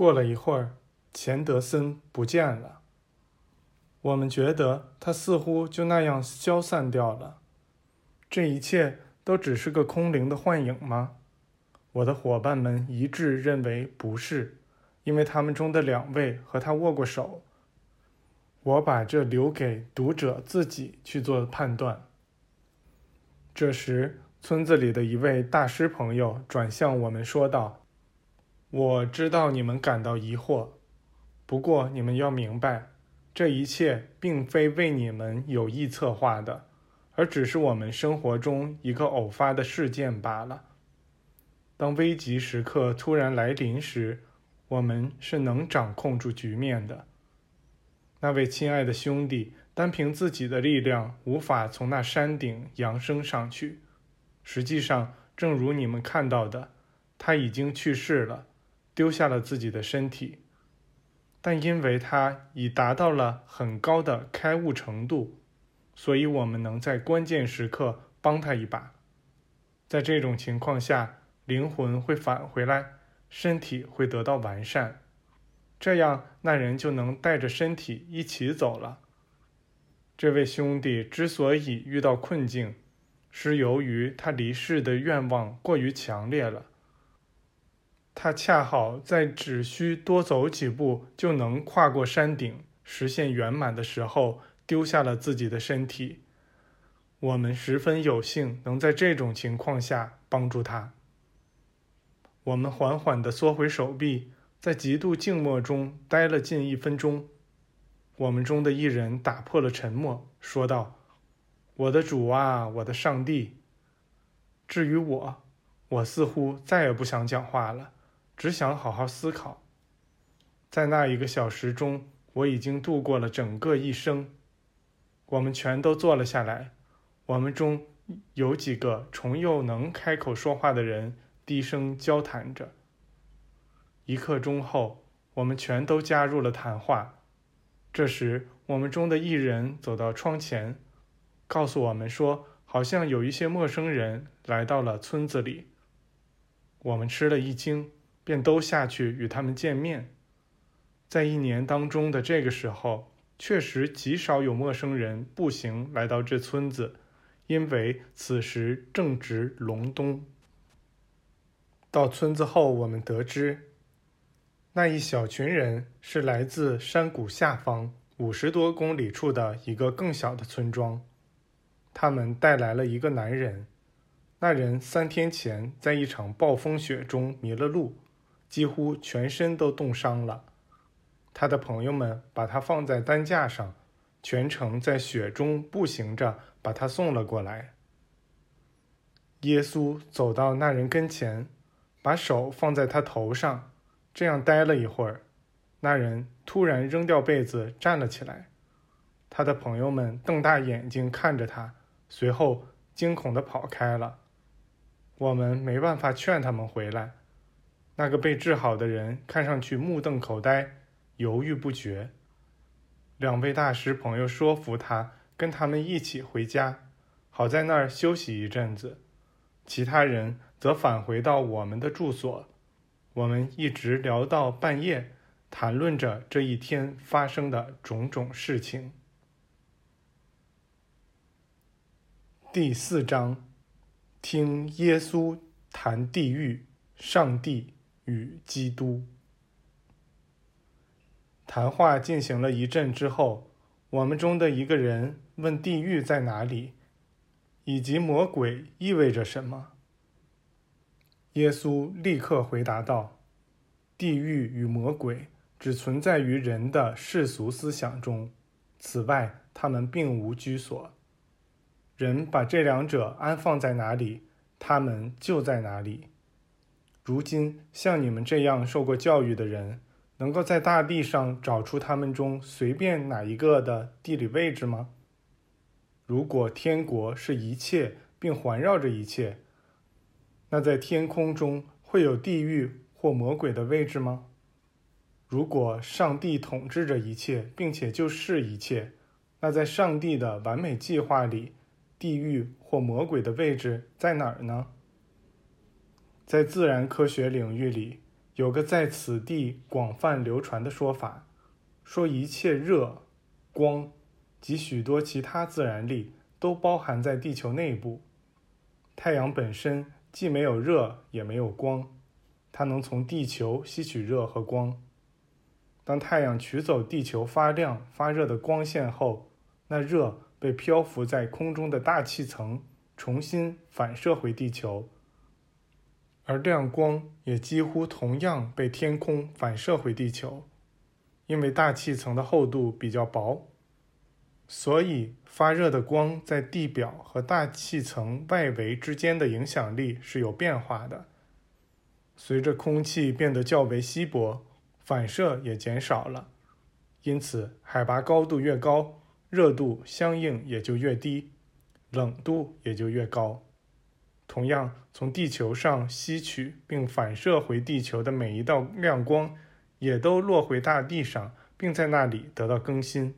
过了一会儿，钱德森不见了。我们觉得他似乎就那样消散掉了。这一切都只是个空灵的幻影吗？我的伙伴们一致认为不是，因为他们中的两位和他握过手。我把这留给读者自己去做判断。这时，村子里的一位大师朋友转向我们说道：“我知道你们感到疑惑，不过你们要明白，这一切并非为你们有意策划的，而只是我们生活中一个偶发的事件罢了。当危急时刻突然来临时，我们是能掌控住局面的。那位亲爱的兄弟。”单凭自己的力量，无法从那山顶扬升上去。实际上，正如你们看到的，他已经去世了，丢下了自己的身体。但因为他已达到了很高的开悟程度，所以我们能在关键时刻帮他一把。在这种情况下，灵魂会返回来，身体会得到完善，这样那人就能带着身体一起走了。这位兄弟之所以遇到困境，是由于他离世的愿望过于强烈了。他恰好在只需多走几步就能跨过山顶，实现圆满的时候，丢下了自己的身体。我们十分有幸能在这种情况下帮助他。我们缓缓地缩回手臂，在极度静默中待了近一分钟。我们中的一人打破了沉默，说道：“我的主啊，我的上帝。至于我，我似乎再也不想讲话了，只想好好思考。在那一个小时中，我已经度过了整个一生。”我们全都坐了下来。我们中有几个重又能开口说话的人低声交谈着。一刻钟后，我们全都加入了谈话。这时，我们中的一人走到窗前，告诉我们说：“好像有一些陌生人来到了村子里。”我们吃了一惊，便都下去与他们见面。在一年当中的这个时候，确实极少有陌生人步行来到这村子，因为此时正值隆冬。到村子后，我们得知。那一小群人是来自山谷下方五十多公里处的一个更小的村庄，他们带来了一个男人。那人三天前在一场暴风雪中迷了路，几乎全身都冻伤了。他的朋友们把他放在担架上，全程在雪中步行着把他送了过来。耶稣走到那人跟前，把手放在他头上。这样待了一会儿，那人突然扔掉被子，站了起来。他的朋友们瞪大眼睛看着他，随后惊恐地跑开了。我们没办法劝他们回来。那个被治好的人看上去目瞪口呆，犹豫不决。两位大师朋友说服他跟他们一起回家，好在那儿休息一阵子。其他人则返回到我们的住所。我们一直聊到半夜，谈论着这一天发生的种种事情。第四章，听耶稣谈地狱、上帝与基督。谈话进行了一阵之后，我们中的一个人问：“地狱在哪里？以及魔鬼意味着什么？”耶稣立刻回答道：“地狱与魔鬼只存在于人的世俗思想中，此外，他们并无居所。人把这两者安放在哪里，他们就在哪里。如今，像你们这样受过教育的人，能够在大地上找出他们中随便哪一个的地理位置吗？如果天国是一切，并环绕着一切。”那在天空中会有地狱或魔鬼的位置吗？如果上帝统治着一切，并且就是一切，那在上帝的完美计划里，地狱或魔鬼的位置在哪儿呢？在自然科学领域里，有个在此地广泛流传的说法，说一切热、光及许多其他自然力都包含在地球内部。太阳本身既没有热也没有光，它能从地球吸取热和光。当太阳取走地球发亮发热的光线后，那热被漂浮在空中的大气层重新反射回地球。而亮光也几乎同样被天空反射回地球，因为大气层的厚度比较薄，所以发热的光在地表和大气层外围之间的影响力是有变化的。随着空气变得较为稀薄，反射也减少了，因此海拔高度越高，热度相应也就越低，冷度也就越高。同样，从地球上吸取并反射回地球的每一道亮光，也都落回大地上，并在那里得到更新。